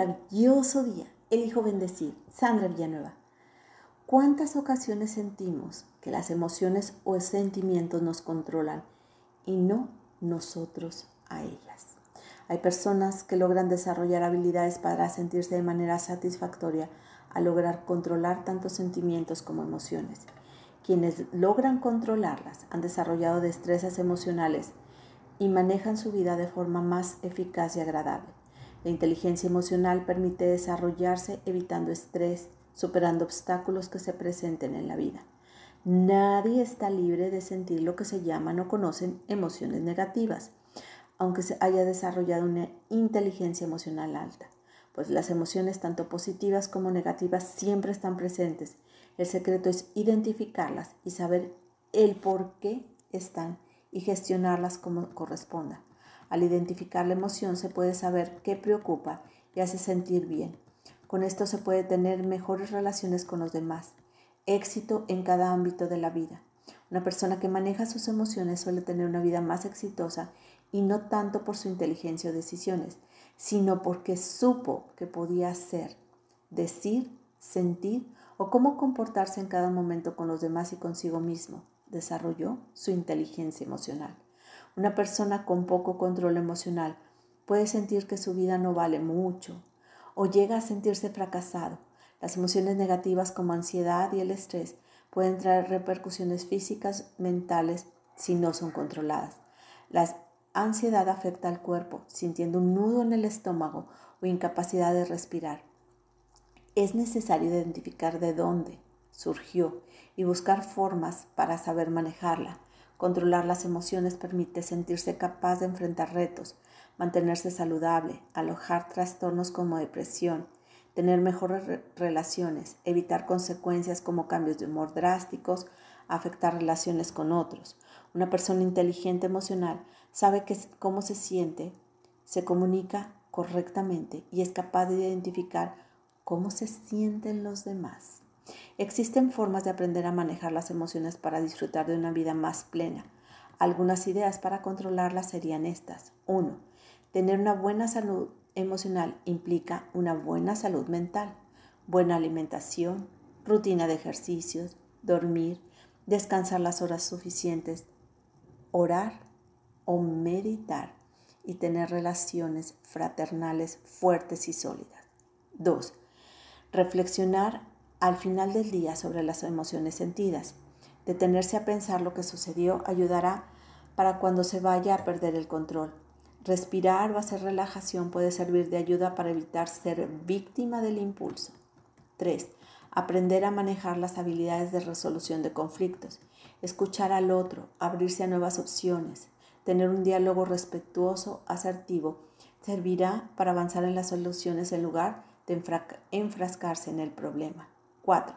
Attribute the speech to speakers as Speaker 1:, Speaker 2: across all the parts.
Speaker 1: maravilloso día. Elijo bendecir. Sandra Villanueva. ¿Cuántas ocasiones sentimos que las emociones o sentimientos nos controlan y no nosotros a ellas? Hay personas que logran desarrollar habilidades para sentirse de manera satisfactoria al lograr controlar tantos sentimientos como emociones. Quienes logran controlarlas han desarrollado destrezas emocionales y manejan su vida de forma más eficaz y agradable. La inteligencia emocional permite desarrollarse evitando estrés, superando obstáculos que se presenten en la vida. Nadie está libre de sentir lo que se llaman o conocen emociones negativas, aunque se haya desarrollado una inteligencia emocional alta, pues las emociones tanto positivas como negativas siempre están presentes. El secreto es identificarlas y saber el por qué están y gestionarlas como corresponda. Al identificar la emoción se puede saber qué preocupa y hace sentir bien. Con esto se puede tener mejores relaciones con los demás, éxito en cada ámbito de la vida. Una persona que maneja sus emociones suele tener una vida más exitosa y no tanto por su inteligencia o decisiones, sino porque supo que podía hacer, decir, sentir o cómo comportarse en cada momento con los demás y consigo mismo desarrolló su inteligencia emocional. Una persona con poco control emocional puede sentir que su vida no vale mucho o llega a sentirse fracasado. Las emociones negativas como ansiedad y el estrés pueden traer repercusiones físicas, mentales, si no son controladas. La ansiedad afecta al cuerpo, sintiendo un nudo en el estómago o incapacidad de respirar. Es necesario identificar de dónde surgió y buscar formas para saber manejarla. Controlar las emociones permite sentirse capaz de enfrentar retos, mantenerse saludable, alojar trastornos como depresión, tener mejores relaciones, evitar consecuencias como cambios de humor drásticos, afectar relaciones con otros. Una persona inteligente emocional sabe cómo se siente, se comunica correctamente y es capaz de identificar cómo se sienten los demás. Existen formas de aprender a manejar las emociones para disfrutar de una vida más plena. Algunas ideas para controlarlas serían estas. 1. Tener una buena salud emocional implica una buena salud mental, buena alimentación, rutina de ejercicios, dormir, descansar las horas suficientes, orar o meditar y tener relaciones fraternales fuertes y sólidas. 2. Reflexionar al final del día sobre las emociones sentidas. Detenerse a pensar lo que sucedió ayudará para cuando se vaya a perder el control. Respirar o hacer relajación puede servir de ayuda para evitar ser víctima del impulso. 3. Aprender a manejar las habilidades de resolución de conflictos. Escuchar al otro, abrirse a nuevas opciones, tener un diálogo respetuoso, asertivo, servirá para avanzar en las soluciones en lugar de enfrascarse en el problema. 4.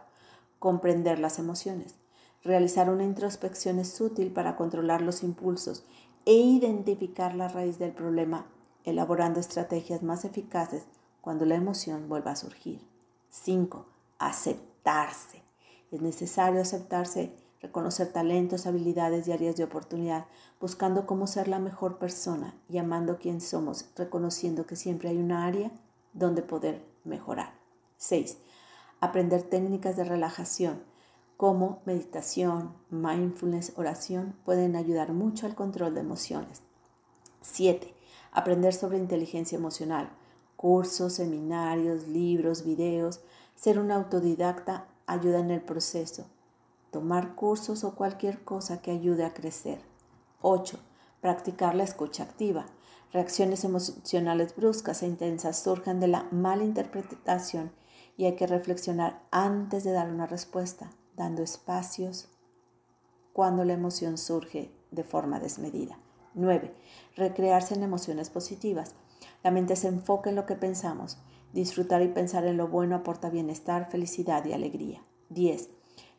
Speaker 1: Comprender las emociones. Realizar una introspección es útil para controlar los impulsos e identificar la raíz del problema, elaborando estrategias más eficaces cuando la emoción vuelva a surgir. 5. Aceptarse. Es necesario aceptarse, reconocer talentos, habilidades y áreas de oportunidad, buscando cómo ser la mejor persona y amando quien somos, reconociendo que siempre hay una área donde poder mejorar. 6 aprender técnicas de relajación como meditación, mindfulness, oración pueden ayudar mucho al control de emociones. 7. Aprender sobre inteligencia emocional. Cursos, seminarios, libros, videos. Ser un autodidacta ayuda en el proceso. Tomar cursos o cualquier cosa que ayude a crecer. 8. Practicar la escucha activa. Reacciones emocionales bruscas e intensas surgen de la malinterpretación y hay que reflexionar antes de dar una respuesta, dando espacios cuando la emoción surge de forma desmedida. 9. Recrearse en emociones positivas. La mente se enfoca en lo que pensamos. Disfrutar y pensar en lo bueno aporta bienestar, felicidad y alegría. 10.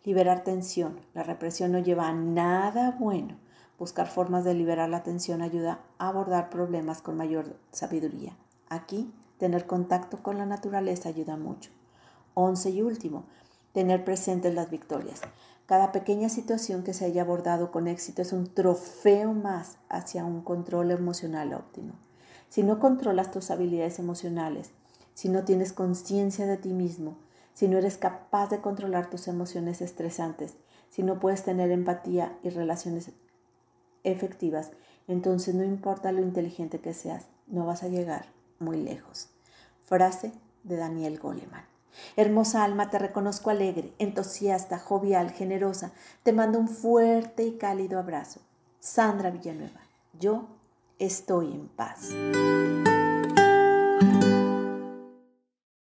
Speaker 1: Liberar tensión. La represión no lleva a nada bueno. Buscar formas de liberar la tensión ayuda a abordar problemas con mayor sabiduría. Aquí, tener contacto con la naturaleza ayuda mucho. Once y último, tener presentes las victorias. Cada pequeña situación que se haya abordado con éxito es un trofeo más hacia un control emocional óptimo. Si no controlas tus habilidades emocionales, si no tienes conciencia de ti mismo, si no eres capaz de controlar tus emociones estresantes, si no puedes tener empatía y relaciones efectivas, entonces no importa lo inteligente que seas, no vas a llegar muy lejos. Frase de Daniel Goleman. Hermosa alma, te reconozco alegre, entusiasta, jovial, generosa. Te mando un fuerte y cálido abrazo. Sandra Villanueva, yo estoy en paz.